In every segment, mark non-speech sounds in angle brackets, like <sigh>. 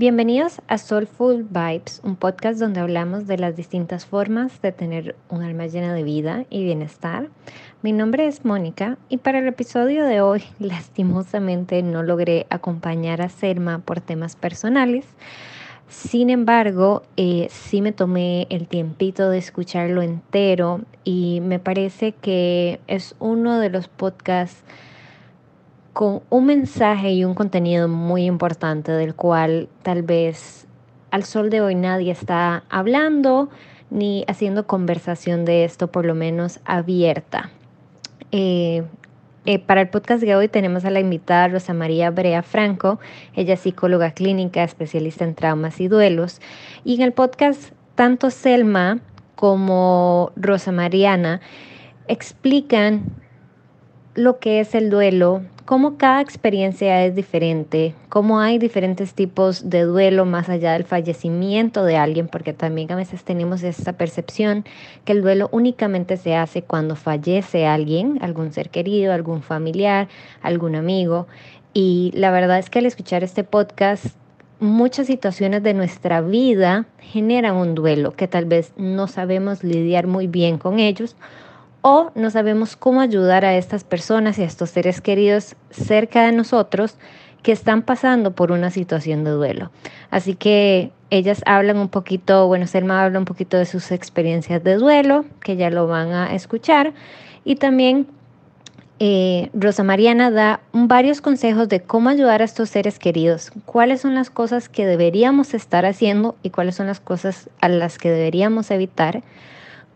Bienvenidos a Soulful Vibes, un podcast donde hablamos de las distintas formas de tener un alma llena de vida y bienestar. Mi nombre es Mónica y para el episodio de hoy <laughs> lastimosamente no logré acompañar a Selma por temas personales. Sin embargo, eh, sí me tomé el tiempito de escucharlo entero y me parece que es uno de los podcasts con un mensaje y un contenido muy importante del cual tal vez al sol de hoy nadie está hablando ni haciendo conversación de esto, por lo menos abierta. Eh, eh, para el podcast de hoy tenemos a la invitada Rosa María Brea Franco, ella es psicóloga clínica, especialista en traumas y duelos. Y en el podcast, tanto Selma como Rosa Mariana explican lo que es el duelo, cómo cada experiencia es diferente, cómo hay diferentes tipos de duelo más allá del fallecimiento de alguien, porque también a veces tenemos esta percepción que el duelo únicamente se hace cuando fallece alguien, algún ser querido, algún familiar, algún amigo. Y la verdad es que al escuchar este podcast, muchas situaciones de nuestra vida generan un duelo que tal vez no sabemos lidiar muy bien con ellos o no sabemos cómo ayudar a estas personas y a estos seres queridos cerca de nosotros que están pasando por una situación de duelo. Así que ellas hablan un poquito, bueno, Selma habla un poquito de sus experiencias de duelo, que ya lo van a escuchar, y también eh, Rosa Mariana da varios consejos de cómo ayudar a estos seres queridos, cuáles son las cosas que deberíamos estar haciendo y cuáles son las cosas a las que deberíamos evitar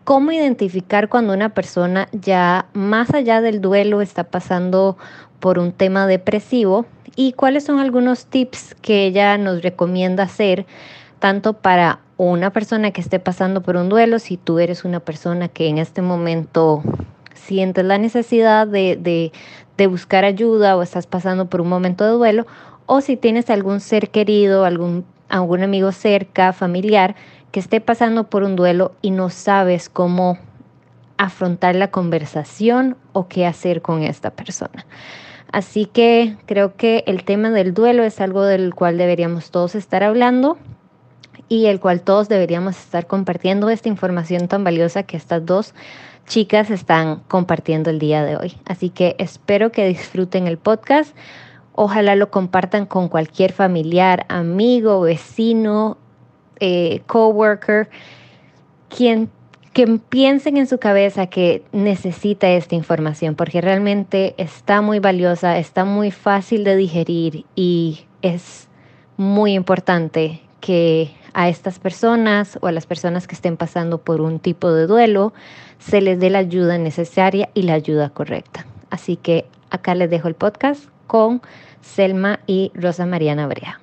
cómo identificar cuando una persona ya más allá del duelo está pasando por un tema depresivo y cuáles son algunos tips que ella nos recomienda hacer tanto para una persona que esté pasando por un duelo, si tú eres una persona que en este momento sientes la necesidad de, buscar ayuda o estás pasando por un momento de duelo, o si tienes algún ser querido, algún, algún amigo cerca, familiar, que esté pasando por un duelo y no sabes cómo afrontar la conversación o qué hacer con esta persona. Así que creo que el tema del duelo es algo del cual deberíamos todos estar hablando y el cual todos deberíamos estar compartiendo esta información tan valiosa que estas dos chicas están compartiendo el día de hoy. Así que espero que disfruten el podcast. Ojalá lo compartan con cualquier familiar, amigo, vecino, eh, coworker, quien que piensen en su cabeza que necesita esta información, porque realmente está muy valiosa, está muy fácil de digerir y es muy importante que a estas personas o a las personas que estén pasando por un tipo de duelo se les dé la ayuda necesaria y la ayuda correcta. Así que acá les dejo el podcast con Selma y Rosa Mariana Brea.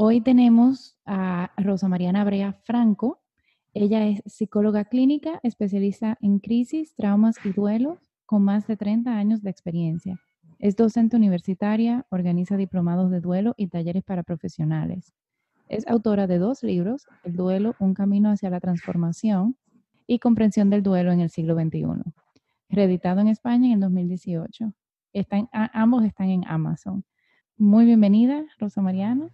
Hoy tenemos a Rosa Mariana Brea Franco. Ella es psicóloga clínica, especialista en crisis, traumas y duelos, con más de 30 años de experiencia. Es docente universitaria, organiza diplomados de duelo y talleres para profesionales. Es autora de dos libros, El duelo, un camino hacia la transformación y Comprensión del duelo en el siglo XXI, reeditado en España en el 2018. Están, ambos están en Amazon. Muy bienvenida, Rosa Mariana.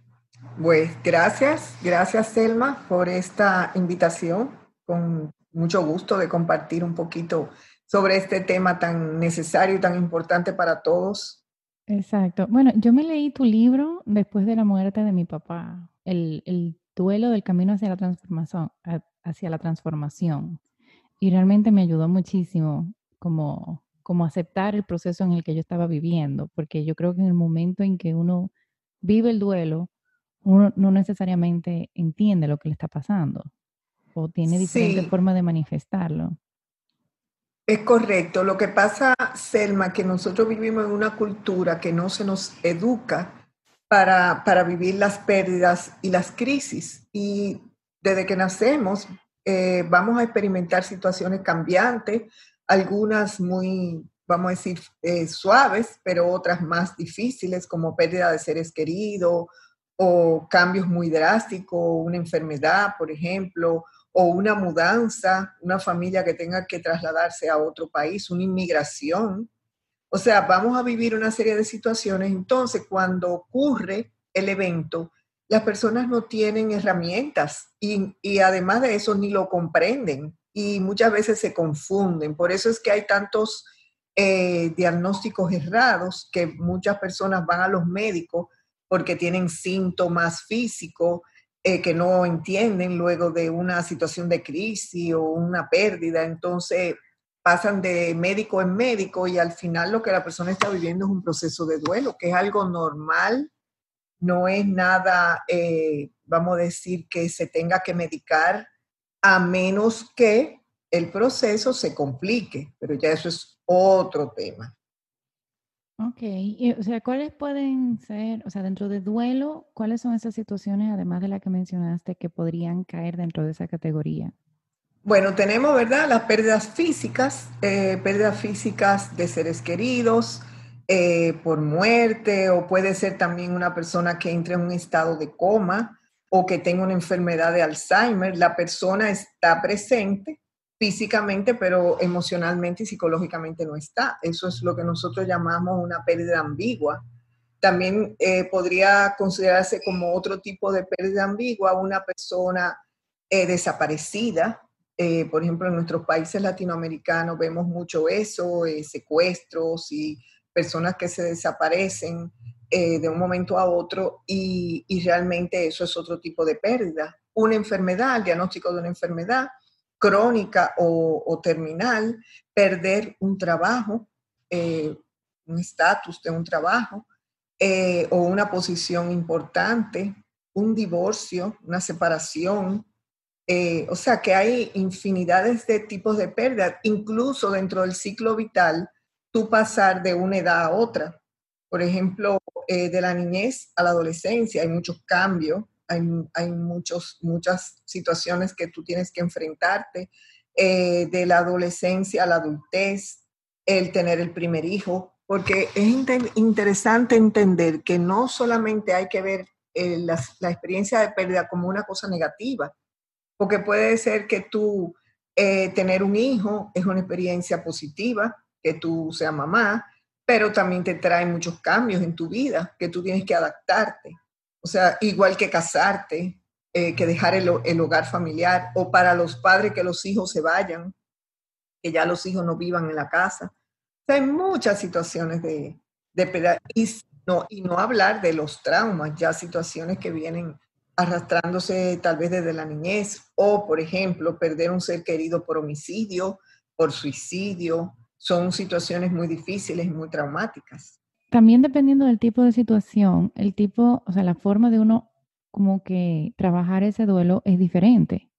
Pues gracias, gracias Selma por esta invitación. Con mucho gusto de compartir un poquito sobre este tema tan necesario y tan importante para todos. Exacto. Bueno, yo me leí tu libro después de la muerte de mi papá, el, el duelo del camino hacia la transformación, hacia la transformación. Y realmente me ayudó muchísimo como, como aceptar el proceso en el que yo estaba viviendo, porque yo creo que en el momento en que uno vive el duelo, uno no necesariamente entiende lo que le está pasando o tiene diferentes formas de manifestarlo. Es correcto. Lo que pasa, Selma, que nosotros vivimos en una cultura que no se nos educa para, para vivir las pérdidas y las crisis. Y desde que nacemos eh, vamos a experimentar situaciones cambiantes, algunas muy, vamos a decir, eh, suaves, pero otras más difíciles, como pérdida de seres queridos o cambios muy drásticos, una enfermedad, por ejemplo, o una mudanza, una familia que tenga que trasladarse a otro país, una inmigración. O sea, vamos a vivir una serie de situaciones. Entonces, cuando ocurre el evento, las personas no tienen herramientas y, además de eso ni lo comprenden y muchas veces se confunden. Por eso es que hay tantos eh, diagnósticos errados que muchas personas van a los médicos porque tienen síntomas físicos eh, que no entienden luego de una situación de crisis o una pérdida. Entonces pasan de médico en médico y al final lo que la persona está viviendo es un proceso de duelo, que es algo normal, no es nada, eh, vamos a decir, que se tenga que medicar a menos que el proceso se complique, pero ya eso es otro tema. Ok, o sea, ¿cuáles pueden ser, o sea, dentro de duelo, cuáles son esas situaciones, además de la que mencionaste, que podrían caer dentro de esa categoría? Bueno, tenemos, ¿verdad? Las pérdidas físicas, eh, pérdidas físicas de seres queridos, eh, por muerte, o puede ser también una persona que entre en un estado de coma o que tenga una enfermedad de Alzheimer. La persona está presente, físicamente, pero emocionalmente y psicológicamente no está. Eso es lo que nosotros llamamos una pérdida ambigua. También eh, podría considerarse como otro tipo de pérdida ambigua una persona eh, desaparecida. Eh, por ejemplo, en nuestros países latinoamericanos vemos mucho eso, secuestros y personas que se desaparecen de un momento a otro y, y realmente eso es otro tipo de pérdida. Una enfermedad, el diagnóstico de una enfermedad, crónica o, terminal, perder un trabajo, eh, un estatus de un trabajo eh, o una posición importante, un divorcio, una separación. Eh, o sea que hay infinidades de tipos de pérdidas, incluso dentro del ciclo vital, tú pasar de una edad a otra. Por ejemplo, de la niñez a la adolescencia hay muchos cambios hay, muchos, muchas situaciones que tú tienes que enfrentarte, eh, de la adolescencia a la adultez, el tener el primer hijo, porque es interesante entender que no solamente hay que ver eh, la, experiencia de pérdida como una cosa negativa, porque puede ser que tú eh, tener un hijo es una experiencia positiva, que tú seas mamá, pero también te trae muchos cambios en tu vida, que tú tienes que adaptarte. O sea, igual que casarte, eh, que dejar el, hogar familiar, o para los padres que los hijos se vayan, que ya los hijos no vivan en la casa. O sea, hay muchas situaciones de, de y no, y no hablar de los traumas, ya situaciones que vienen arrastrándose tal vez desde la niñez, o por ejemplo, perder un ser querido por homicidio, por suicidio, son situaciones muy difíciles y muy traumáticas también dependiendo del tipo de situación, el tipo, o sea, la forma de uno como que trabajar ese duelo es diferente.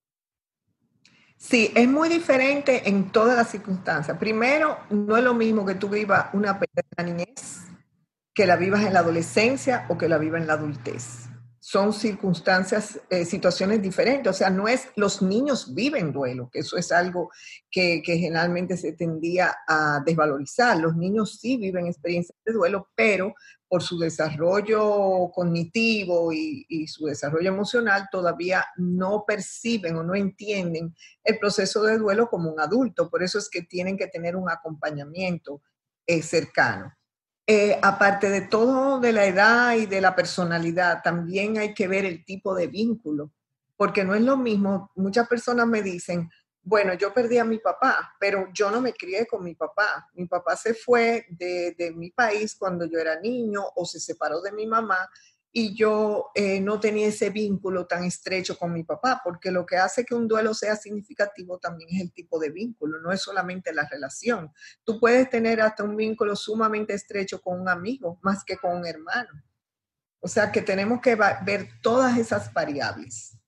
Sí, es muy diferente en todas las circunstancias. Primero, no es lo mismo que tú vivas una pérdida en la niñez, que la vivas en la adolescencia o que la vivas en la adultez son circunstancias, eh, situaciones diferentes. O sea, no es los niños viven duelo, que eso es algo que, generalmente se tendía a desvalorizar. Los niños sí viven experiencias de duelo, pero por su desarrollo cognitivo y, su desarrollo emocional todavía no perciben o no entienden el proceso de duelo como un adulto. Por eso es que tienen que tener un acompañamiento eh, cercano. Eh, aparte de todo de la edad y de la personalidad, también hay que ver el tipo de vínculo, porque no es lo mismo, muchas personas me dicen, bueno, yo perdí a mi papá, pero yo no me crié con mi papá. Mi papá se fue de, de mi país cuando yo era niño o se separó de mi mamá y yo eh, no tenía ese vínculo tan estrecho con mi papá, porque lo que hace que un duelo sea significativo también es el tipo de vínculo, no es solamente la relación. Tú puedes tener hasta un vínculo sumamente estrecho con un amigo, más que con un hermano. O sea que tenemos que ver todas esas variables.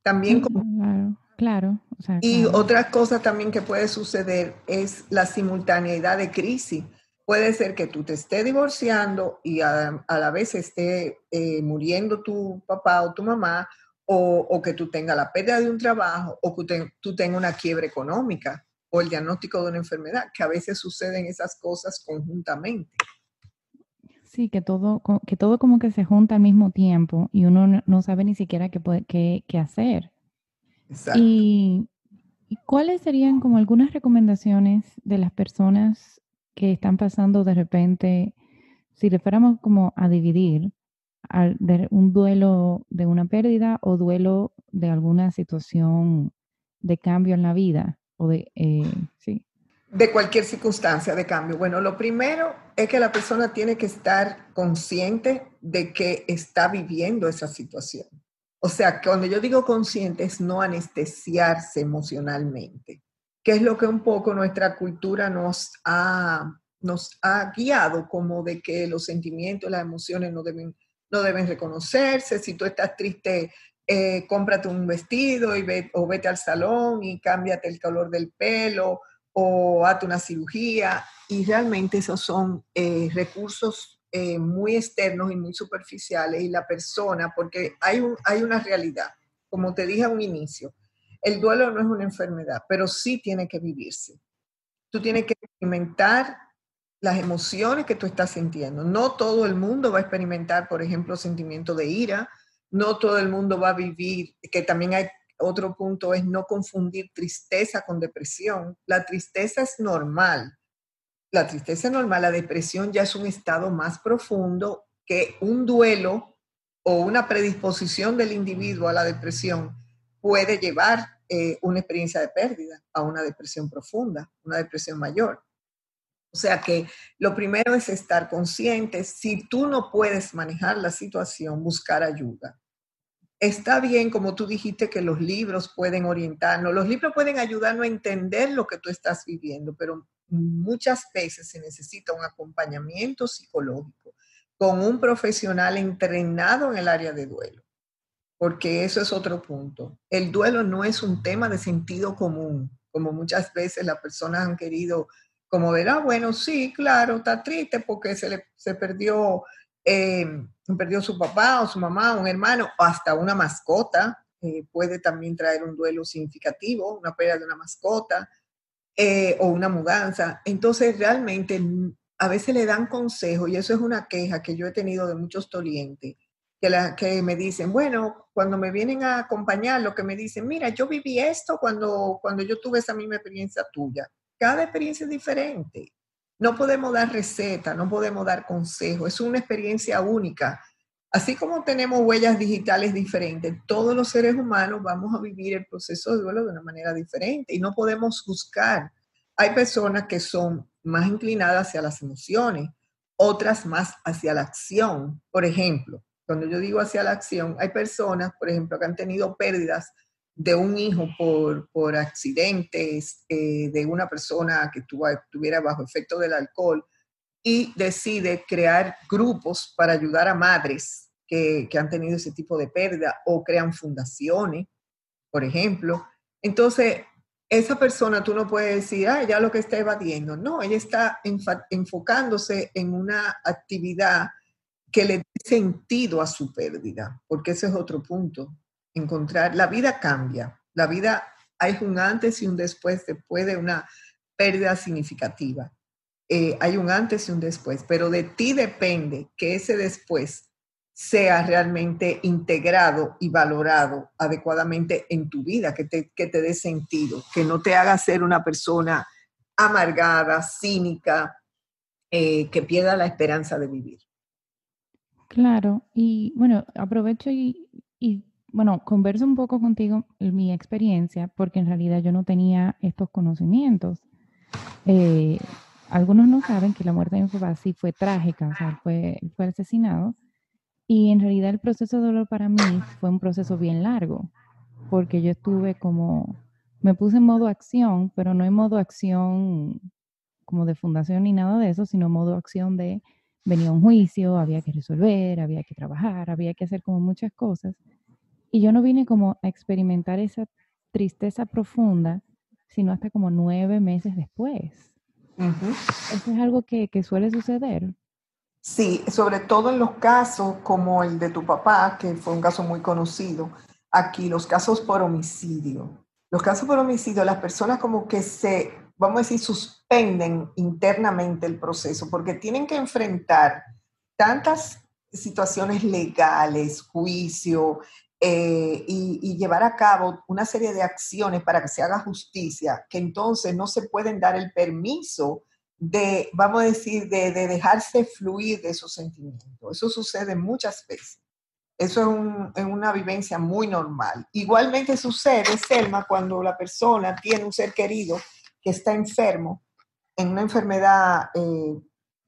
También Claro, claro. y otra cosa también que puede suceder es la simultaneidad de crisis puede ser que tú te estés divorciando y a, la vez esté eh, muriendo tu papá o tu mamá, o, que tú tengas la pérdida de un trabajo, o que tú tengas una quiebra económica, o el diagnóstico de una enfermedad, que a veces suceden esas cosas conjuntamente. Sí, que todo, que todo como que se junta al mismo tiempo y uno no sabe ni siquiera qué, qué, qué hacer. Exacto. ¿Y cuáles serían como algunas recomendaciones de las personas que están pasando de repente, si le fuéramos como a dividir, un duelo de una pérdida o duelo de alguna situación de cambio en la vida o de, eh, sí. De cualquier circunstancia de cambio. Bueno, lo primero es que la persona tiene que estar consciente de que está viviendo esa situación. O sea, cuando yo digo consciente es no anestesiarse emocionalmente, que es lo que un poco nuestra cultura nos ha, nos ha guiado, como de que los sentimientos, las emociones no deben no deben reconocerse. Si tú estás triste, eh, cómprate un vestido y ve, o vete al salón y cámbiate el color del pelo o hazte una cirugía. Y realmente esos son eh, recursos eh, muy externos y muy superficiales y la persona, porque hay, un, hay una realidad, como te dije a un inicio, el duelo no es una enfermedad, pero sí tiene que vivirse. Tú tienes que experimentar las emociones que tú estás sintiendo. No todo el mundo va a experimentar, por ejemplo, sentimiento de ira, no todo el mundo va a vivir, que también hay otro punto, es no confundir tristeza con depresión. La tristeza es normal. La tristeza es normal, la depresión ya es un estado más profundo que un duelo o una predisposición del individuo a la depresión puede llevar eh, una experiencia de pérdida a una depresión profunda, una depresión mayor. O sea que lo primero es estar consciente. Si tú no puedes manejar la situación, buscar ayuda. Está bien, como tú dijiste, que los libros pueden orientarnos. Los libros pueden ayudarnos a entender lo que tú estás viviendo, pero muchas veces se necesita un acompañamiento psicológico con un profesional entrenado en el área de duelo, porque eso es otro punto. El duelo no es un tema de sentido común, como muchas veces las personas han querido como verá, bueno, sí, claro, está triste porque se le se perdió, eh, perdió su papá o su mamá, un hermano, o hasta una mascota. Eh, puede también traer un duelo significativo, una pérdida de una mascota eh, o una mudanza. Entonces, realmente a veces le dan consejo y eso es una queja que yo he tenido de muchos dolientes, que, la, que me dicen, bueno, cuando me vienen a acompañar, lo que me dicen, mira, yo viví esto cuando, cuando yo tuve esa misma experiencia tuya cada experiencia es diferente. No podemos dar receta, no podemos dar consejo, es una experiencia única. Así como tenemos huellas digitales diferentes, todos los seres humanos vamos a vivir el proceso de duelo de una manera diferente y no podemos juzgar. Hay personas que son más inclinadas hacia las emociones, otras más hacia la acción. Por ejemplo, cuando yo digo hacia la acción, hay personas, por ejemplo, que han tenido pérdidas de un hijo por, por accidentes, eh, de una persona que estuviera bajo efecto del alcohol y decide crear grupos para ayudar a madres que, que han tenido ese tipo de pérdida o crean fundaciones, por ejemplo. Entonces, esa persona tú no puedes decir, ah, ya lo que está evadiendo. No, ella está enfocándose en una actividad que le dé sentido a su pérdida, porque ese es otro punto encontrar, la vida cambia, la vida hay un antes y un después después de una pérdida significativa. Eh, hay un antes y un después, pero de ti depende que ese después sea realmente integrado y valorado adecuadamente en tu vida, que te, que te dé sentido, que no te haga ser una persona amargada, cínica, eh, que pierda la esperanza de vivir. Claro, y bueno, aprovecho y, bueno, converso un poco contigo mi experiencia, porque en realidad yo no tenía estos conocimientos. Eh, algunos no saben que la muerte de sí fue trágica, o sea, fue, fue asesinado. Y en realidad el proceso de dolor para mí fue un proceso bien largo, porque yo estuve como, me puse en modo acción, pero no en modo acción como de fundación ni nada de eso, sino modo acción de venía un juicio, había que resolver, había que trabajar, había que hacer como muchas cosas. Y yo no vine como a experimentar esa tristeza profunda, sino hasta como nueve meses después. Eso es algo que, que, suele suceder. Sí, sobre todo en los casos como el de tu papá, que fue un caso muy conocido. Aquí, los casos por homicidio. Los casos por homicidio, las personas como que se, vamos a decir, suspenden internamente el proceso porque tienen que enfrentar tantas situaciones legales, juicio, eh, y, llevar a cabo una serie de acciones para que se haga justicia, que entonces no se pueden dar el permiso de, vamos a decir, de, dejarse fluir de esos sentimientos. Eso sucede muchas veces. Eso es, una vivencia muy normal. Igualmente sucede, Selma, cuando la persona tiene un ser querido que está enfermo, en una enfermedad, eh,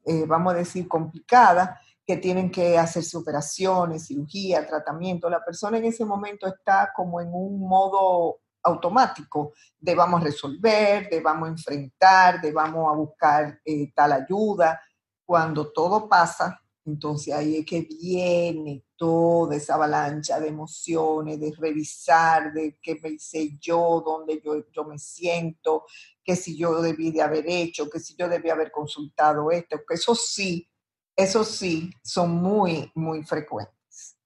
eh, vamos a decir, complicada, que tienen que hacerse operaciones, cirugía, tratamiento. La persona en ese momento está como en un modo automático de vamos a resolver, de vamos a enfrentar, de vamos a buscar eh, tal ayuda. Cuando todo pasa, entonces ahí es que viene toda esa avalancha de emociones, de revisar, de qué me hice yo, dónde yo, yo me siento, que si yo debí de haber hecho, que si yo debí haber consultado esto, que eso sí, eso sí, son muy, muy frecuentes.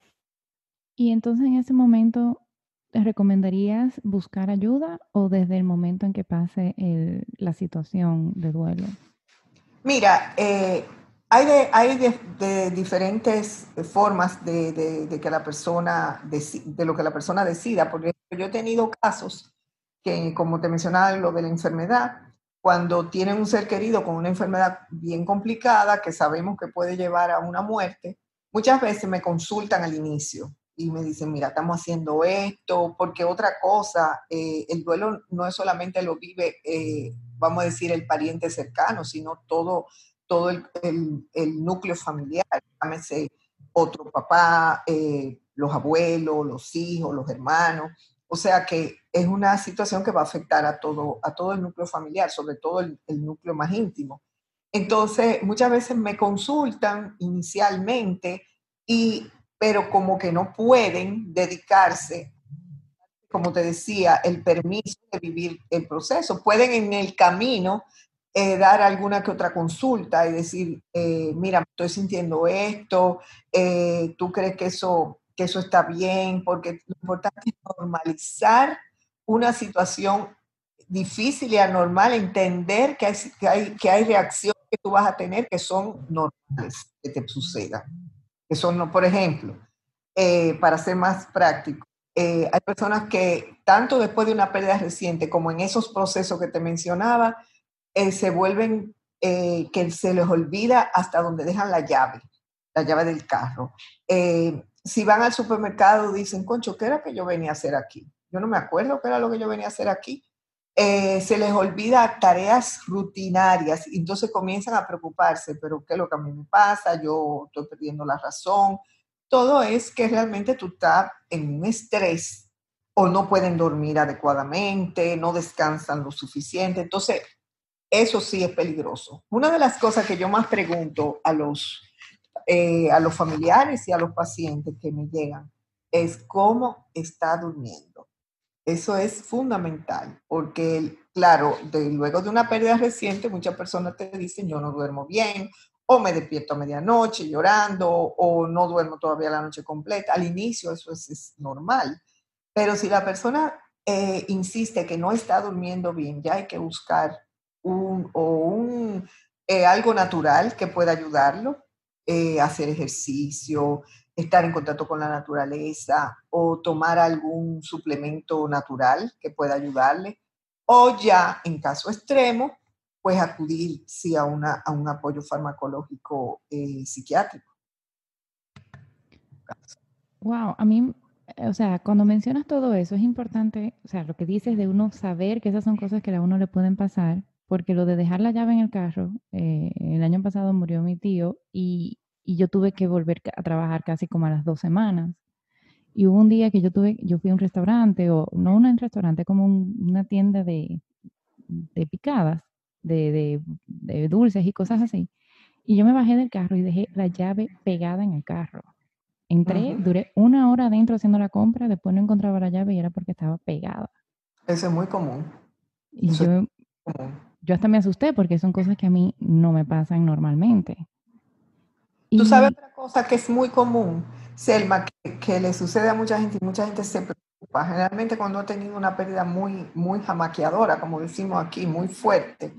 Y entonces en ese momento, ¿te recomendarías buscar ayuda o desde el momento en que pase la situación de duelo? Mira, eh, hay, de, diferentes formas de, que la persona, de, lo que la persona decida, porque yo he tenido casos que, como te mencionaba, lo de la enfermedad, cuando tienen un ser querido con una enfermedad bien complicada que sabemos que puede llevar a una muerte, muchas veces me consultan al inicio y me dicen, mira, estamos haciendo esto, porque otra cosa, eh, el duelo no es solamente lo vive, eh, vamos a decir, el pariente cercano, sino todo, todo el, el, núcleo familiar, llámese otro papá, eh, los abuelos, los hijos, los hermanos. O sea que es una situación que va a afectar a todo, a todo el núcleo familiar, sobre todo el, núcleo más íntimo. Entonces, muchas veces me consultan inicialmente, y, pero como que no pueden dedicarse, como te decía, el permiso de vivir el proceso. Pueden en el camino eh, dar alguna que otra consulta y decir, eh, mira, estoy sintiendo esto, eh, tú crees que eso que eso está bien, porque lo importante es normalizar una situación difícil y anormal, entender que hay, que hay, que hay reacciones que tú vas a tener que son normales que te sucedan. Que son, por ejemplo, eh, para ser más práctico, eh, hay personas que tanto después de una pérdida reciente como en esos procesos que te mencionaba, eh, se vuelven, que se les olvida hasta donde dejan la llave, la llave del carro si van al supermercado, dicen, concho, ¿qué era que yo venía a hacer aquí? Yo no me acuerdo qué era lo que yo venía a hacer aquí. Eh, se les olvida tareas rutinarias y entonces comienzan a preocuparse, pero ¿qué es lo que a mí me pasa? Yo estoy perdiendo la razón. Todo es que realmente tú estás en un estrés o no pueden dormir adecuadamente, no descansan lo suficiente. Entonces, eso sí es peligroso. Una de las cosas que yo más pregunto a los eh, a los familiares y a los pacientes que me llegan es cómo está durmiendo. Eso es fundamental, porque claro, luego de una pérdida reciente, muchas personas te dicen, yo no duermo bien, o me despierto a medianoche llorando, o no duermo todavía la noche completa. Al inicio eso es, normal, pero si la persona eh, insiste que no está durmiendo bien, ya hay que buscar un, o un, eh, algo natural que pueda ayudarlo, eh, hacer ejercicio, estar en contacto con la naturaleza o tomar algún suplemento natural que pueda ayudarle. O ya, en caso extremo, pues acudir sí, a, una, a un apoyo farmacológico eh, psiquiátrico. Wow, a mí, o sea, cuando mencionas todo eso, es importante, o sea, lo que dices de uno saber que esas son cosas que a uno le pueden pasar, porque lo de dejar la llave en el carro, eh, el año pasado murió mi tío y, y, yo tuve que volver a trabajar casi como a las dos semanas. Y hubo un día que yo tuve, yo fui a un restaurante, o no un restaurante, como una tienda de, de picadas, de, de, de, dulces y cosas así. Y yo me bajé del carro y dejé la llave pegada en el carro. Entré, duré una hora adentro haciendo la compra, después no encontraba la llave y era porque estaba pegada. Eso es muy común. Y yo, yo hasta me asusté porque son cosas que a mí no me pasan normalmente. Tú sabes otra cosa que es muy común, Selma, que, le sucede a mucha gente y mucha gente se preocupa. Generalmente cuando ha tenido una pérdida muy, muy jamaqueadora, como decimos aquí, muy fuerte,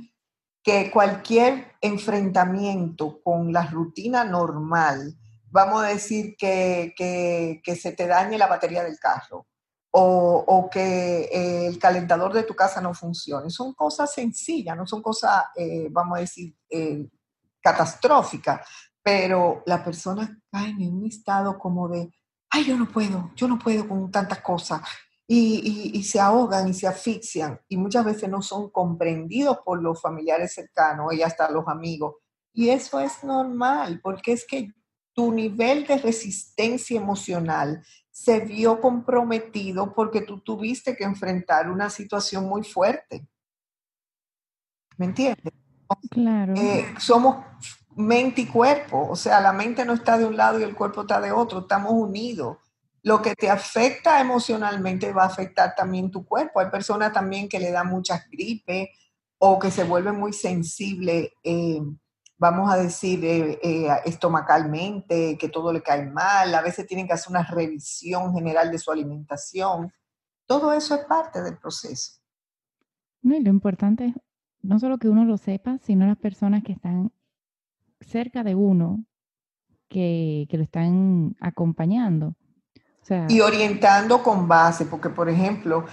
que cualquier enfrentamiento con la rutina normal, vamos a decir que, que, que se te dañe la batería del carro o, que eh, el calentador de tu casa no funcione. Son cosas sencillas, no son cosas, eh, vamos a decir, eh, catastróficas, pero la persona cae en un estado como de, ay, yo no puedo, yo no puedo con tantas cosas. Y, y, se ahogan y se asfixian y muchas veces no son comprendidos por los familiares cercanos y hasta los amigos. Y eso es normal, porque es que tu nivel de resistencia emocional se vio comprometido porque tú tuviste que enfrentar una situación muy fuerte. ¿Me entiendes? Claro. Eh, somos mente y cuerpo, o sea, la mente no está de un lado y el cuerpo está de otro, estamos unidos. Lo que te afecta emocionalmente va a afectar también tu cuerpo. Hay personas también que le dan muchas gripes o que se vuelven muy sensibles. Eh, vamos a decir, eh, eh, estomacalmente, que todo le cae mal, a veces tienen que hacer una revisión general de su alimentación. Todo eso es parte del proceso. No, y lo importante es no solo que uno lo sepa, sino las personas que están cerca de uno, que, lo están acompañando. y orientando con base, porque por ejemplo,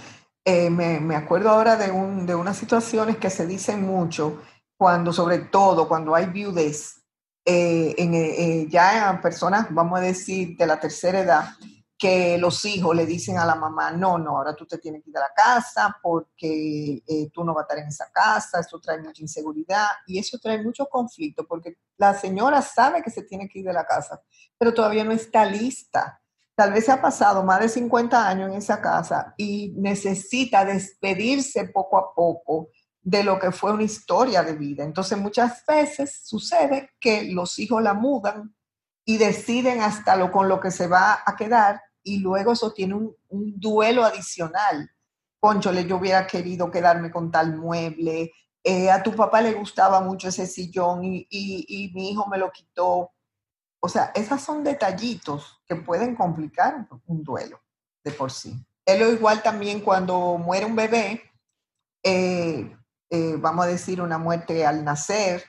eh, me, me, acuerdo ahora de, un, de unas situaciones que se dicen mucho, cuando, sobre todo, cuando hay viudez, eh, en, eh, ya en personas, vamos a decir, de la tercera edad, que los hijos le dicen a la mamá, no, no, ahora tú te tienes que ir a la casa porque eh, tú no vas a estar en esa casa, eso trae mucha inseguridad y eso trae mucho conflicto porque la señora sabe que se tiene que ir de la casa, pero todavía no está lista. Tal vez se ha pasado más de 50 años en esa casa y necesita despedirse poco a poco de lo que fue una historia de vida. Entonces muchas veces sucede que los hijos la mudan y deciden hasta lo con lo que se va a quedar y luego eso tiene un, duelo adicional. Conchole, yo hubiera querido quedarme con tal mueble, eh, a tu papá le gustaba mucho ese sillón y, y, mi hijo me lo quitó. O sea, esos son detallitos que pueden complicar un, duelo de por sí. Es lo igual también cuando muere un bebé, eh, eh, vamos a decir, una muerte al nacer,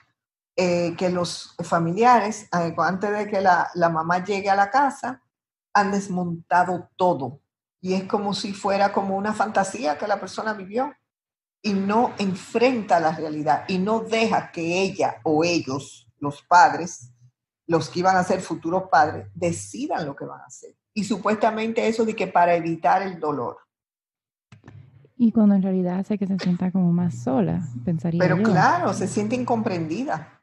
eh, que los familiares, eh, antes de que la, la, mamá llegue a la casa, han desmontado todo. Y es como si fuera como una fantasía que la persona vivió y no enfrenta la realidad y no deja que ella o ellos, los padres, los que iban a ser futuros padres, decidan lo que van a hacer. Y supuestamente eso de que para evitar el dolor. Y cuando en realidad hace que se sienta como más sola, pensaría. Pero claro, se siente incomprendida.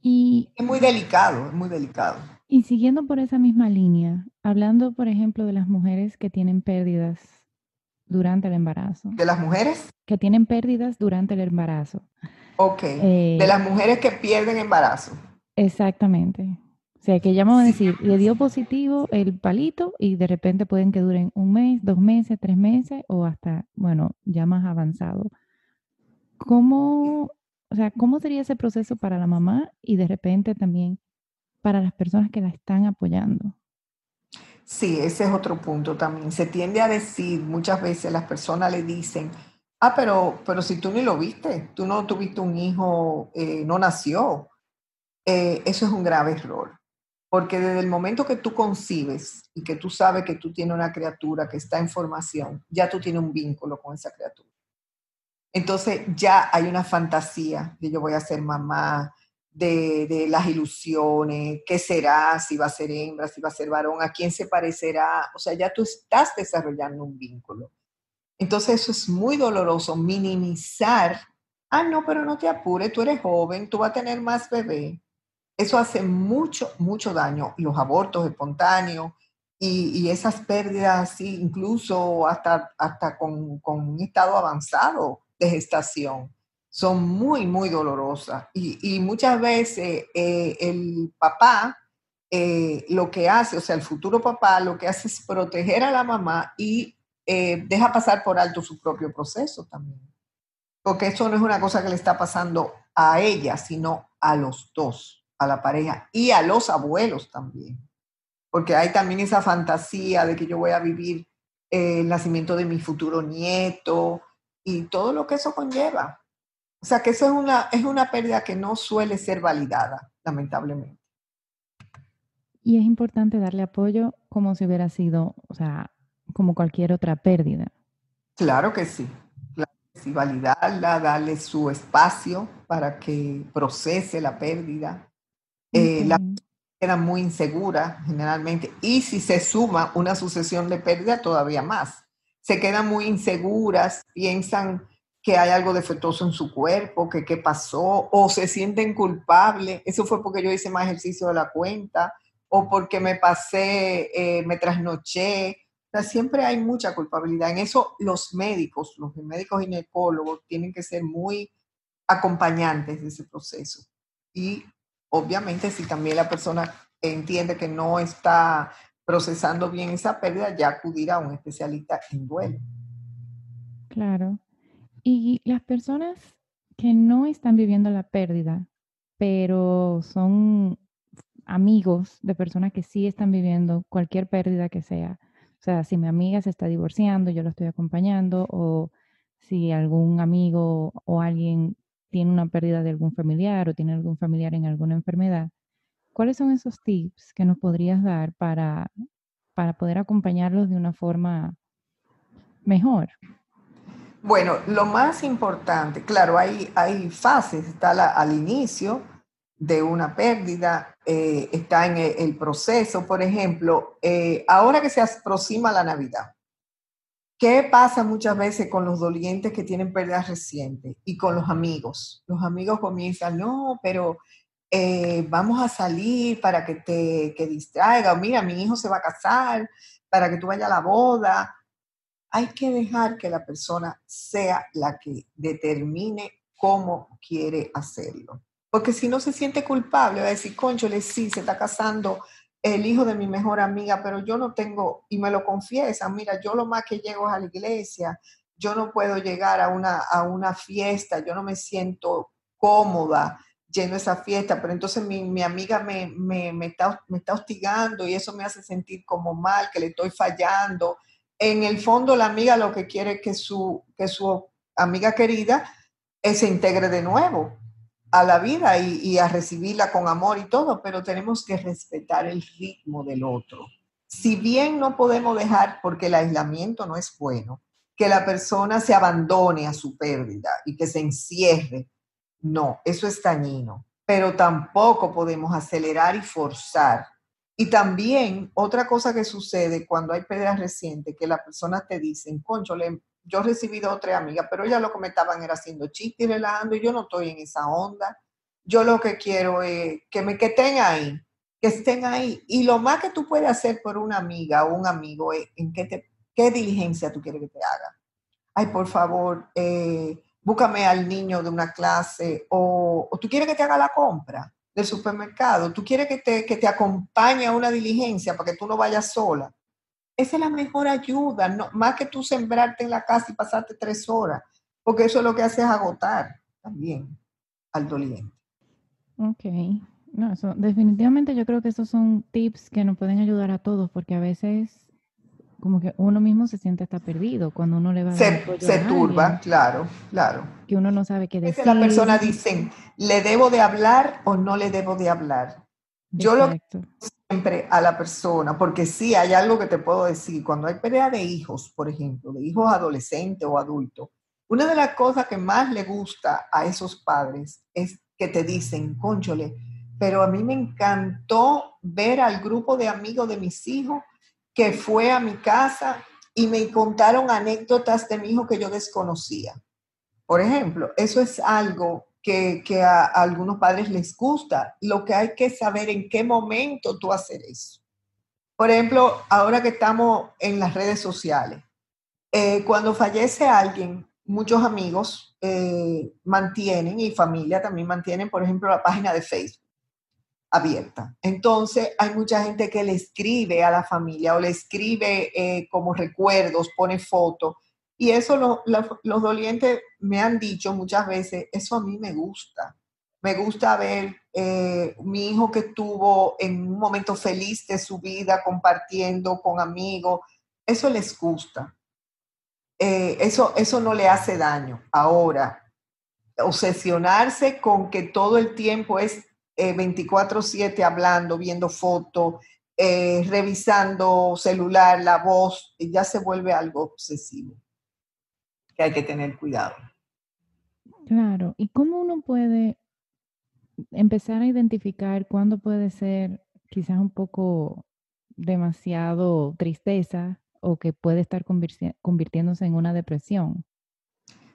Y, es muy delicado, es muy delicado. Y siguiendo por esa misma línea, hablando, por ejemplo, de las mujeres que tienen pérdidas durante el embarazo. ¿De las mujeres? Que tienen pérdidas durante el embarazo. Ok. de eh, las mujeres que pierden embarazo. Exactamente. O sea, que ya vamos a decir, le dio positivo el palito y de repente pueden que duren un mes, dos meses, tres meses o hasta, bueno, ya más avanzado. ¿Cómo, o sea, cómo sería ese proceso para la mamá y de repente también para las personas que la están apoyando? Sí, ese es otro punto también. Se tiende a decir, muchas veces las personas le dicen, ah, pero, pero si tú ni lo viste, tú no tuviste un hijo, eh, no nació. Eh, eso es un grave error. Porque desde el momento que tú concibes y que tú sabes que tú tienes una criatura que está en formación, ya tú tienes un vínculo con esa criatura. Entonces ya hay una fantasía de yo voy a ser mamá, de, de, las ilusiones, qué será, si va a ser hembra, si va a ser varón, a quién se parecerá. O sea, ya tú estás desarrollando un vínculo. Entonces eso es muy doloroso, minimizar. Ah, no, pero no te apures, tú eres joven, tú vas a tener más bebé. Eso hace mucho, mucho daño. Los abortos espontáneos y, esas pérdidas, así, incluso hasta, hasta con, un estado avanzado de gestación, son muy, muy dolorosas. Y, muchas veces eh, el papá eh, lo que hace, o sea, el futuro papá lo que hace es proteger a la mamá y eh, deja pasar por alto su propio proceso también. Porque eso no es una cosa que le está pasando a ella, sino a los dos a la pareja y a los abuelos también. Porque hay también esa fantasía de que yo voy a vivir eh, el nacimiento de mi futuro nieto y todo lo que eso conlleva. O sea que eso es una, es una pérdida que no suele ser validada, lamentablemente. Y es importante darle apoyo como si hubiera sido, o sea, como cualquier otra pérdida. Claro que sí. Claro que sí. Validarla, darle su espacio para que procese la pérdida. Eh, la queda muy insegura generalmente. Y si se suma una sucesión de pérdida, todavía más. Se quedan muy inseguras, piensan que hay algo defectuoso en su cuerpo, que qué pasó, o se sienten culpables. Eso fue porque yo hice más ejercicio de la cuenta, o porque me pasé, eh, me trasnoché. O sea, siempre hay mucha culpabilidad. En eso los médicos, los médicos ginecólogos, tienen que ser muy acompañantes de ese proceso. Y obviamente si también la persona entiende que no está procesando bien esa pérdida, ya acudir a un especialista en duelo. Claro. Y las personas que no están viviendo la pérdida, pero son amigos de personas que sí están viviendo cualquier pérdida que sea. O sea, si mi amiga se está divorciando, yo la estoy acompañando, o si algún amigo o alguien tiene una pérdida de algún familiar o tiene algún familiar en alguna enfermedad, ¿cuáles son esos tips que nos podrías dar para, para poder acompañarlos de una forma mejor? Bueno, lo más importante, claro, hay, hay fases, está al inicio de una pérdida, eh, está en el, proceso, por ejemplo, eh, ahora que se aproxima la Navidad, ¿qué pasa muchas veces con los dolientes que tienen pérdidas recientes y con los amigos? Los amigos comienzan, no, pero eh, vamos a salir para que te que distraiga, mira, mi hijo se va a casar, para que tú vayas a la boda, hay que dejar que la persona sea la que determine cómo quiere hacerlo. Porque si no se siente culpable, va a decir, conchole, sí, se está casando el hijo de mi mejor amiga, pero yo no tengo, y me lo confiesa, mira, yo lo más que llego es a la iglesia, yo no puedo llegar a una, a una fiesta, yo no me siento cómoda yendo a esa fiesta, pero entonces mi, mi amiga me, me, está, me está hostigando y eso me hace sentir como mal, que le estoy fallando. En el fondo la amiga lo que quiere es que su, que su amiga querida eh, se integre de nuevo a la vida y, a recibirla con amor y todo, pero tenemos que respetar el ritmo del otro. Si bien no podemos dejar, porque el aislamiento no es bueno, que la persona se abandone a su pérdida y que se encierre, no, eso es dañino, pero tampoco podemos acelerar y forzar y también otra cosa que sucede cuando hay pérdidas recientes, que las personas te dicen, concho, yo he recibido otra amiga, pero ella lo que me estaban era haciendo chiste y relajando y yo no estoy en esa onda. Yo lo que quiero es que me que estén ahí, que estén ahí. Y lo más que tú puedes hacer por una amiga o un amigo es en qué, te, qué diligencia tú quieres que te haga. Ay, por favor, eh, búscame al niño de una clase o, o tú quieres que te haga la compra del supermercado, tú quieres que te, que te acompañe a una diligencia para que tú no vayas sola. Esa es la mejor ayuda, no, más que tú sembrarte en la casa y pasarte tres horas, porque eso es lo que hace es agotar también al doliente. Ok, no, eso, definitivamente yo creo que esos son tips que nos pueden ayudar a todos, porque a veces como que uno mismo se siente hasta perdido cuando uno le va a Se, se turba, claro, claro. Que uno no sabe qué decir. la persona dice, ¿le debo de hablar o no le debo de hablar? Yo lo a la persona, porque sí, hay algo que te puedo decir, cuando hay pelea de hijos, por ejemplo, de hijos adolescentes o adultos, una de las cosas que más le gusta a esos padres es que te dicen, conchole, pero a mí me encantó ver al grupo de amigos de mis hijos que fue a mi casa y me contaron anécdotas de mi hijo que yo desconocía. Por ejemplo, eso es algo que, a, algunos padres les gusta. Lo que hay que saber en qué momento tú hacer eso. Por ejemplo, ahora que estamos en las redes sociales, eh, cuando fallece alguien, muchos amigos eh, mantienen y familia también mantienen, por ejemplo, la página de Facebook abierta. Entonces, hay mucha gente que le escribe a la familia o le escribe eh, como recuerdos, pone fotos. Y eso los dolientes me han dicho muchas veces, eso a mí me gusta. Me gusta ver eh, mi hijo que estuvo en un momento feliz de su vida compartiendo con amigos. Eso les gusta. Eh, eso, eso no le hace daño. Ahora, obsesionarse con que todo el tiempo es 24/7 eh, hablando, viendo fotos, eh, revisando celular, la voz, ya se vuelve algo obsesivo, que hay que tener cuidado. Claro, ¿y cómo uno puede empezar a identificar cuándo puede ser quizás un poco demasiado tristeza o que puede estar convirtiéndose en una depresión?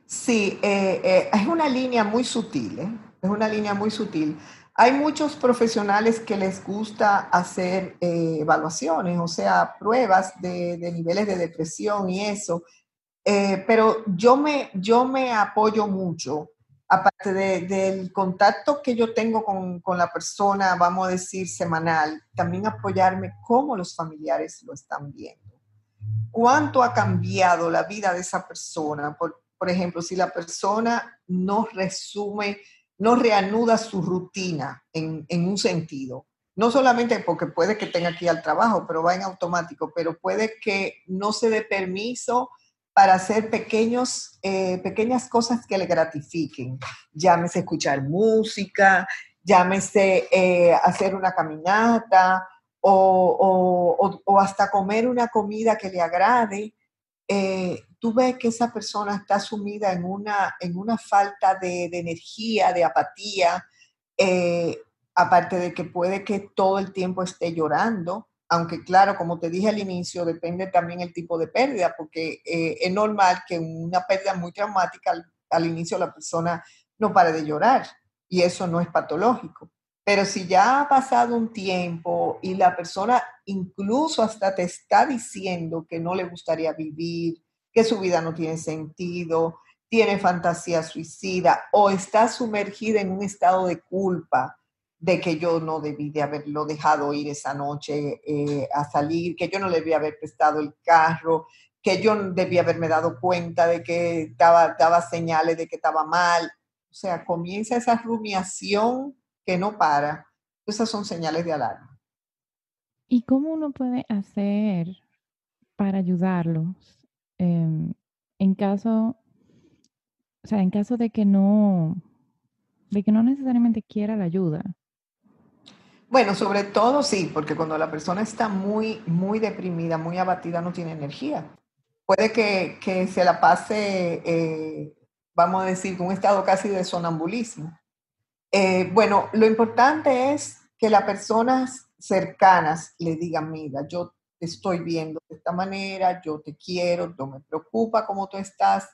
Sí, eh, eh, es una línea muy sutil, ¿eh? es una línea muy sutil. Hay muchos profesionales que les gusta hacer evaluaciones, o sea, pruebas de, de, niveles de depresión y eso, pero yo me, yo me apoyo mucho aparte del contacto que yo tengo con, con, la persona, vamos a decir, semanal, también apoyarme cómo los familiares lo están viendo. ¿Cuánto ha cambiado la vida de esa persona? Por, por ejemplo, si la persona no resume, no reanuda su rutina en, en un sentido, no solamente porque puede que tenga que ir al trabajo, pero va en automático, pero puede que no se dé permiso para hacer pequeños, eh, pequeñas cosas que le gratifiquen. Llámese escuchar música, llámese eh, hacer una caminata o, hasta comer una comida que le agrade. Eh, tú ves que esa persona está sumida en una, en una falta de, de energía, de apatía, aparte de que puede que todo el tiempo esté llorando aunque claro, como te dije al inicio, depende también el tipo de pérdida, porque eh, es normal que una pérdida muy traumática al, inicio la persona no pare de llorar y eso no es patológico. Pero si ya ha pasado un tiempo y la persona incluso hasta te está diciendo que no le gustaría vivir, que su vida no tiene sentido, tiene fantasía suicida o está sumergida en un estado de culpa, de que yo no debí de haberlo dejado ir esa noche eh, a salir, que yo no le debía haber prestado el carro, que yo debía haberme dado cuenta de que daba, daba señales de que estaba mal. O sea, comienza esa rumiación que no para. Esas son señales de alarma. ¿Y cómo uno puede hacer para ayudarlos em, en caso, o sea, en caso de que no, de que no necesariamente quiera la ayuda? Bueno, sobre todo sí, porque cuando la persona está muy, muy deprimida, muy abatida, no tiene energía. Puede que, que se la pase, eh, vamos a decir, con un estado casi de sonambulismo. Eh, bueno, lo importante es que las personas cercanas le digan, mira, yo te estoy viendo de esta manera, yo te quiero, no me preocupa cómo tú estás,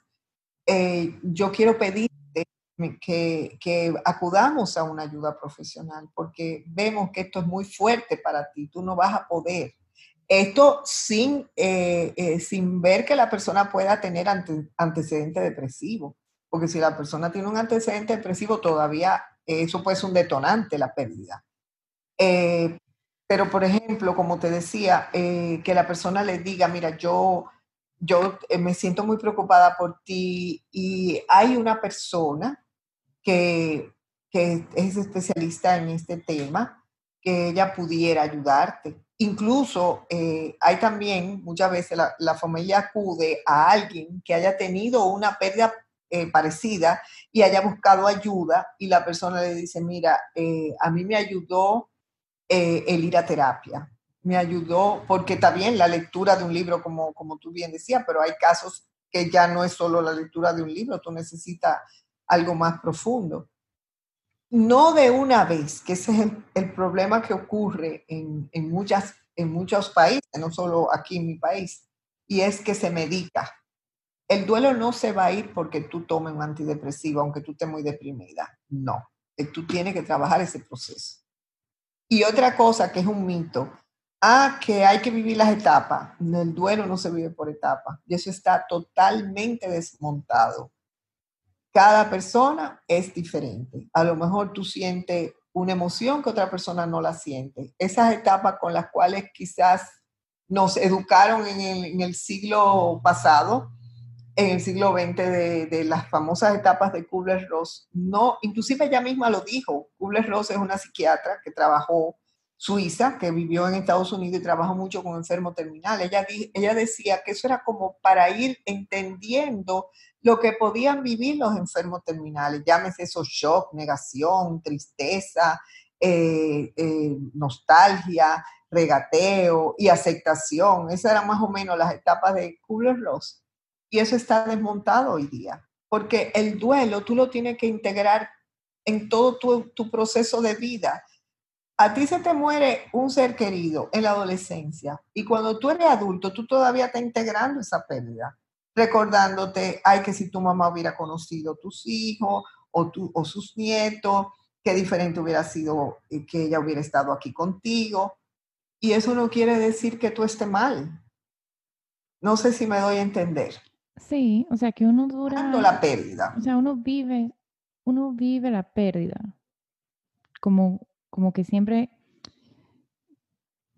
eh, yo quiero pedir que, acudamos a una ayuda profesional, porque vemos que esto es muy fuerte para ti, tú no vas a poder. Esto sin, eh, eh, sin ver que la persona pueda tener antecedente depresivo, porque si la persona tiene un antecedente depresivo, todavía eso puede ser un detonante, la pérdida. Eh, pero, por ejemplo, como te decía, que la persona le diga, mira, yo, yo me siento muy preocupada por ti y hay una persona que, es especialista en este tema, que ella pudiera ayudarte. Incluso eh, hay también, muchas veces la, familia acude a alguien que haya tenido una pérdida eh, parecida y haya buscado ayuda y la persona le dice, mira, eh, a mí me ayudó el ir a terapia, me ayudó, porque también la lectura de un libro, como, como tú bien decías, pero hay casos que ya no es solo la lectura de un libro, tú necesitas algo más profundo. No de una vez, que ese es el, problema que ocurre en, muchas, en muchos países, no solo aquí en mi país, y es que se medica. El duelo no se va a ir porque tú tomes un antidepresivo, aunque tú estés muy deprimida. No, eh, tú tienes que trabajar ese proceso. Y otra cosa que es un mito, ah, que hay que vivir las etapas. El duelo no se vive por etapas. Y eso está totalmente desmontado cada persona es diferente. A lo mejor tú sientes una emoción que otra persona no la siente. Esas etapas con las cuales quizás nos educaron en el, siglo pasado, en el siglo XX, de, las famosas etapas de Kubler-Ross, no, inclusive ella misma lo dijo. Kubler-Ross es una psiquiatra que trabajó suiza, que vivió en Estados Unidos y trabajó mucho con enfermos terminales. Ella, ella decía que eso era como para ir entendiendo lo que podían vivir los enfermos terminales, llámese esos shock, negación, tristeza, eh, eh, nostalgia, regateo y aceptación. Esas eran más o menos las etapas de Kubler-Ross. Y eso está desmontado hoy día, porque el duelo tú lo tienes que integrar en todo tu proceso de vida. A ti se te muere un ser querido en la adolescencia y cuando tú eres adulto, tú todavía estás integrando esa pérdida, recordándote, ay, que si tu mamá hubiera conocido tus hijos o, tu, o sus nietos, qué diferente hubiera sido eh, que ella hubiera estado aquí contigo. Y eso no quiere decir que tú estés mal. No sé si me doy a entender. Sí, o sea que uno dura... la pérdida. O sea, uno vive, uno vive la pérdida. Como, como que siempre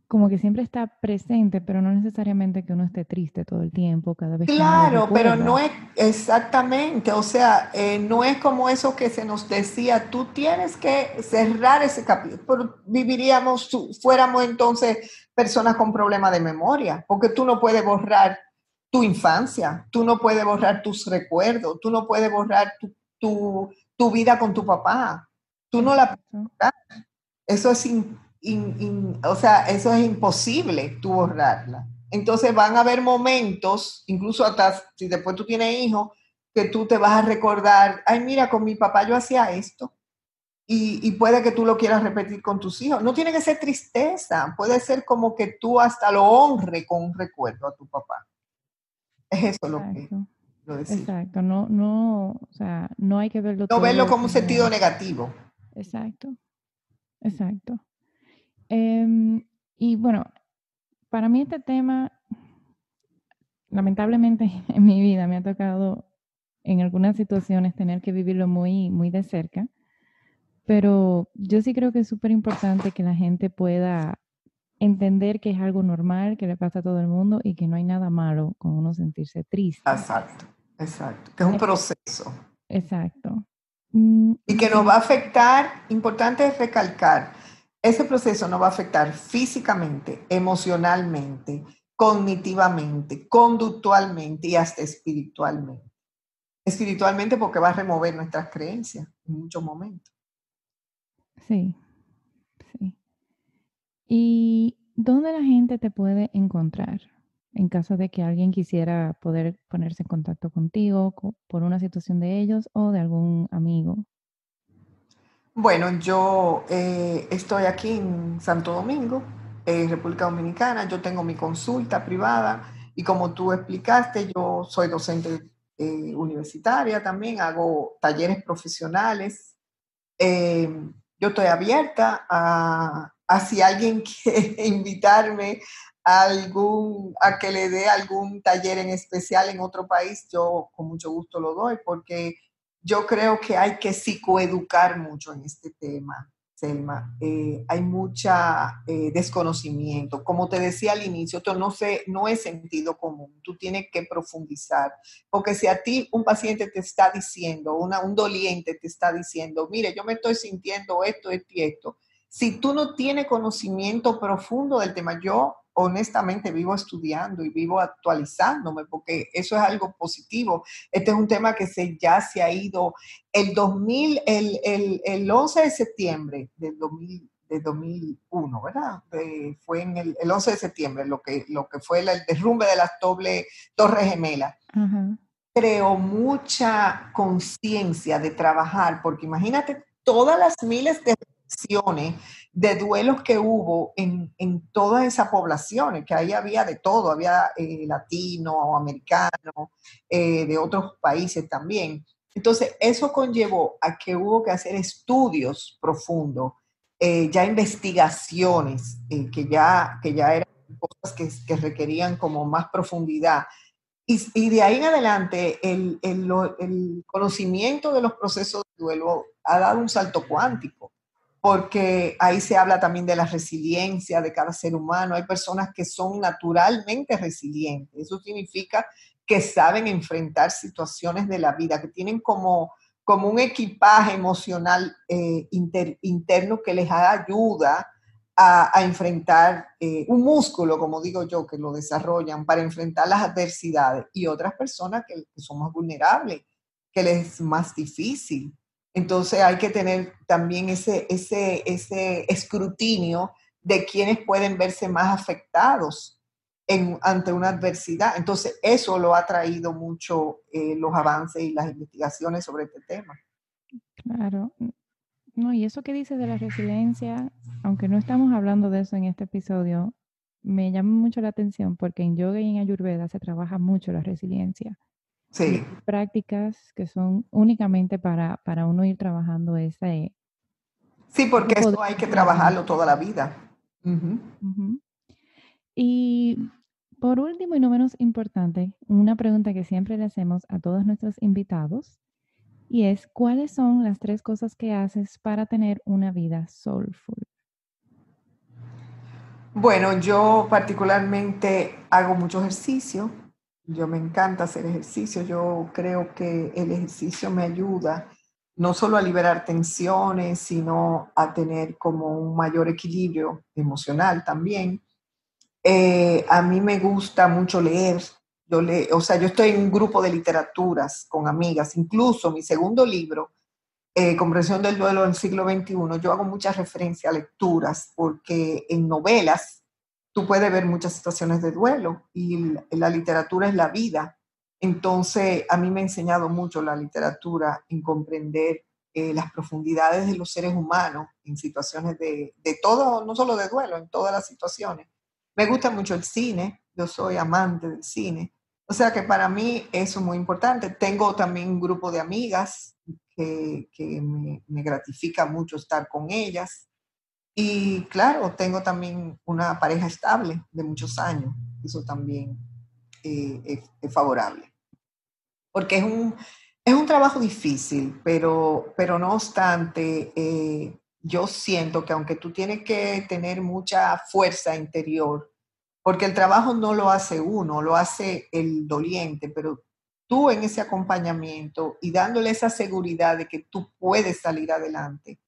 como que siempre está presente, pero no necesariamente que uno esté triste todo el tiempo, cada vez. Claro, pero no es exactamente, o sea, eh, no es como eso que se nos decía, tú tienes que cerrar ese capítulo, viviríamos, fuéramos entonces personas con problemas de memoria, porque tú no puedes borrar tu infancia, tú no puedes borrar tus recuerdos, tú no puedes borrar tu, tu, vida con tu papá, tú no la puedes borrar. Eso es o sea, eso es imposible tú borrarla. Entonces van a haber momentos, incluso hasta si después tú tienes hijos, que tú te vas a recordar, ay, mira, con mi papá yo hacía esto. Y, y, puede que tú lo quieras repetir con tus hijos. No tiene que ser tristeza, puede ser como que tú hasta lo honre con un recuerdo a tu papá. Es eso lo que lo. Exacto, no, no, o sea, no hay que verlo. No verlo como un sentido negativo. Exacto, exacto. Em, y bueno, para mí este tema, lamentablemente <laughs> en mi vida me ha tocado en algunas situaciones tener que vivirlo muy, muy de cerca, pero yo sí creo que es súper importante que la gente pueda entender que es algo normal, que le pasa a todo el mundo y que no hay nada malo con uno sentirse triste. Exacto, exacto, que es un proceso. Exacto. Mm, y que nos va a afectar, importante es recalcar, ese proceso nos va a afectar físicamente, emocionalmente, cognitivamente, conductualmente y hasta espiritualmente. Espiritualmente porque va a remover nuestras creencias en muchos momentos. Sí, sí. ¿Y dónde la gente te puede encontrar en caso de que alguien quisiera poder ponerse en contacto contigo por una situación de ellos o de algún amigo? Bueno, yo eh, estoy aquí en Santo Domingo, en República Dominicana. Yo tengo mi consulta privada y como tú explicaste, yo soy docente eh, universitaria también, hago talleres profesionales. Eh, yo estoy abierta a, a, si alguien <laughs> quiere invitarme algún, a que le dé algún taller en especial en otro país, yo con mucho gusto lo doy porque yo creo que hay que psicoeducar mucho en este tema, Selma. Eh, hay mucha eh, desconocimiento. Como te decía al inicio, esto no, sé, no es sentido común. Tú tienes que profundizar. Porque si a ti un paciente te está diciendo, una, un doliente te está diciendo, mire, yo me estoy sintiendo esto, esto y esto. Si tú no tienes conocimiento profundo del tema, yo honestamente vivo estudiando y vivo actualizándome porque eso es algo positivo. Este es un tema que se, ya se ha ido. El 2000, el, el, el 11 de septiembre del 2000, de 2001, ¿verdad? fue en el, el, 11 de septiembre lo que, lo que fue el, derrumbe de las doble, torres gemelas. Creó mucha conciencia de trabajar, porque imagínate todas las miles de de duelos que hubo en, en todas esas poblaciones, que ahí había de todo, había eh, latino, americano, eh, de otros países también. Entonces, eso conllevó a que hubo que hacer estudios profundos, eh, ya investigaciones, que, ya, que ya eran cosas que, que requerían como más profundidad. Y, y, de ahí en adelante, el, el, el, conocimiento de los procesos de duelo ha dado un salto cuántico porque ahí se habla también de la resiliencia de cada ser humano. Hay personas que son naturalmente resilientes. Eso significa que saben enfrentar situaciones de la vida, que tienen como, como un equipaje emocional eh, interno que les ayuda a, enfrentar eh, un músculo, como digo yo, que lo desarrollan para enfrentar las adversidades. Y otras personas que, que son más vulnerables, que les es más difícil Entonces hay que tener también ese, ese, ese escrutinio de quienes pueden verse más afectados ante una adversidad. Entonces eso lo ha traído mucho eh, los avances y las investigaciones sobre este tema. Claro. No, y eso que dices de la resiliencia, aunque no estamos hablando de eso en este episodio, me llama mucho la atención porque en yoga y en ayurveda se trabaja mucho la resiliencia. Sí. Prácticas que son únicamente para, para uno ir trabajando ese... Sí, porque eso hay que trabajarlo toda la vida. Y por último y no menos importante, una pregunta que siempre le hacemos a todos nuestros invitados y es, ¿cuáles son las tres cosas que haces para tener una vida soulful? Bueno, yo particularmente hago mucho ejercicio. Yo me encanta hacer ejercicio. Yo creo que el ejercicio me ayuda no solo a liberar tensiones, sino a tener como un mayor equilibrio emocional también. Eh, a mí me gusta mucho leer. Yo le, o sea, yo estoy en un grupo de literaturas con amigas. Incluso mi segundo libro eh, comprensión del duelo en el siglo XXI, yo hago mucha referencia a lecturas porque en novelas tú puedes ver muchas situaciones de duelo y la literatura es la vida. Entonces, a mí me ha enseñado mucho la literatura en comprender eh, las profundidades de los seres humanos en situaciones de, todo, no solo de duelo, en todas las situaciones. Me gusta mucho el cine, yo soy amante del cine. O sea que para mí eso es muy importante. Tengo también un grupo de amigas que, me, gratifica mucho estar con ellas. Y claro, tengo también una pareja estable de muchos años. Eso también eh, es, favorable. Porque es un, es un trabajo difícil, pero, pero no obstante, eh, yo siento que aunque tú tienes que tener mucha fuerza interior, porque el trabajo no lo hace uno, lo hace el doliente, pero tú en ese acompañamiento y dándole esa seguridad de que tú puedes salir adelante,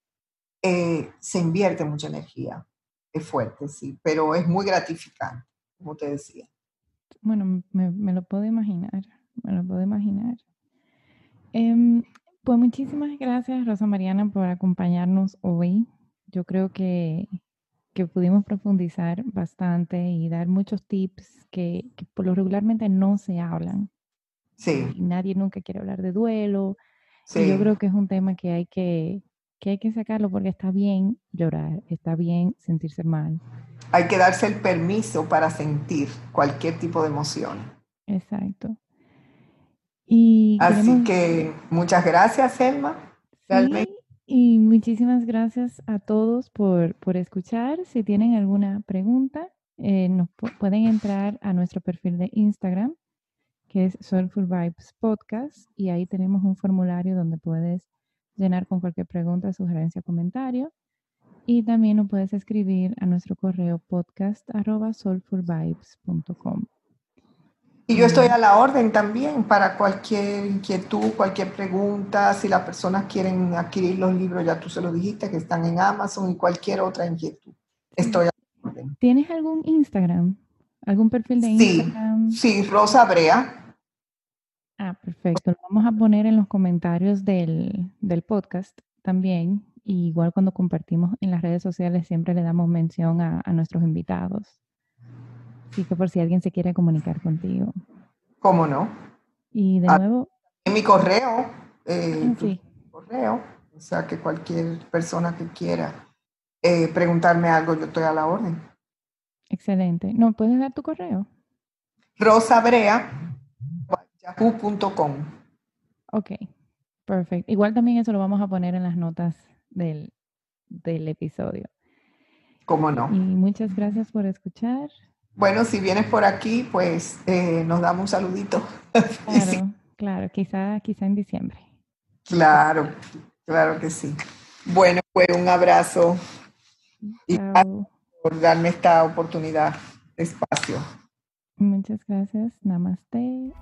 eh, se invierte mucha energía. Es fuerte, sí, pero es muy gratificante, como te decía. Bueno, me, lo puedo imaginar, me lo puedo imaginar. Em, pues muchísimas gracias, Rosa Mariana, por acompañarnos hoy. Yo creo que, que pudimos profundizar bastante y dar muchos tips que, que por lo regularmente no se hablan. Sí. nadie nunca quiere hablar de duelo. Sí. yo creo que es un tema que hay que, que hay que sacarlo porque está bien llorar, está bien sentirse mal. Hay que darse el permiso para sentir cualquier tipo de emoción. Exacto. Y Así que muchas gracias, Elma. Sí, y muchísimas gracias a todos por, por escuchar. Si tienen alguna pregunta, eh, nos pueden entrar a nuestro perfil de Instagram que es Soulful Vibes Podcast, y ahí tenemos un formulario donde puedes llenar con cualquier pregunta, sugerencia, comentario. Y también nos puedes escribir a nuestro correo podcast arroba soulfulvibes.com. Y yo estoy a la orden también para cualquier inquietud, cualquier pregunta. Si las personas quieren adquirir los libros, ya tú se lo dijiste, que están en Amazon y cualquier otra inquietud. Estoy a la orden. ¿Tienes algún Instagram? ¿Algún perfil de Instagram? Sí, Rosa Brea. Perfecto. Lo vamos a poner en los comentarios del, podcast también. igual cuando compartimos en las redes sociales siempre le damos mención a, nuestros invitados. Así que por si alguien se quiere comunicar contigo. ¿Cómo no? Y de ah, nuevo. En mi correo. Eh, ah, sí. Correo. O sea que cualquier persona que quiera eh, preguntarme algo, yo estoy a la orden. Excelente. ¿No puedes dar tu correo? rosabrea.yahoo.com. Ok, perfecto. Igual también eso lo vamos a poner en las notas del, episodio. ¿Cómo no? Y muchas gracias por escuchar. Bueno, si vienes por aquí, pues eh, nos damos un saludito. <laughs> Claro, claro, quizá, quizá en diciembre. Claro, claro que sí. Bueno, pues un abrazo. Chao por darme esta oportunidad, de espacio. Muchas gracias. Namaste.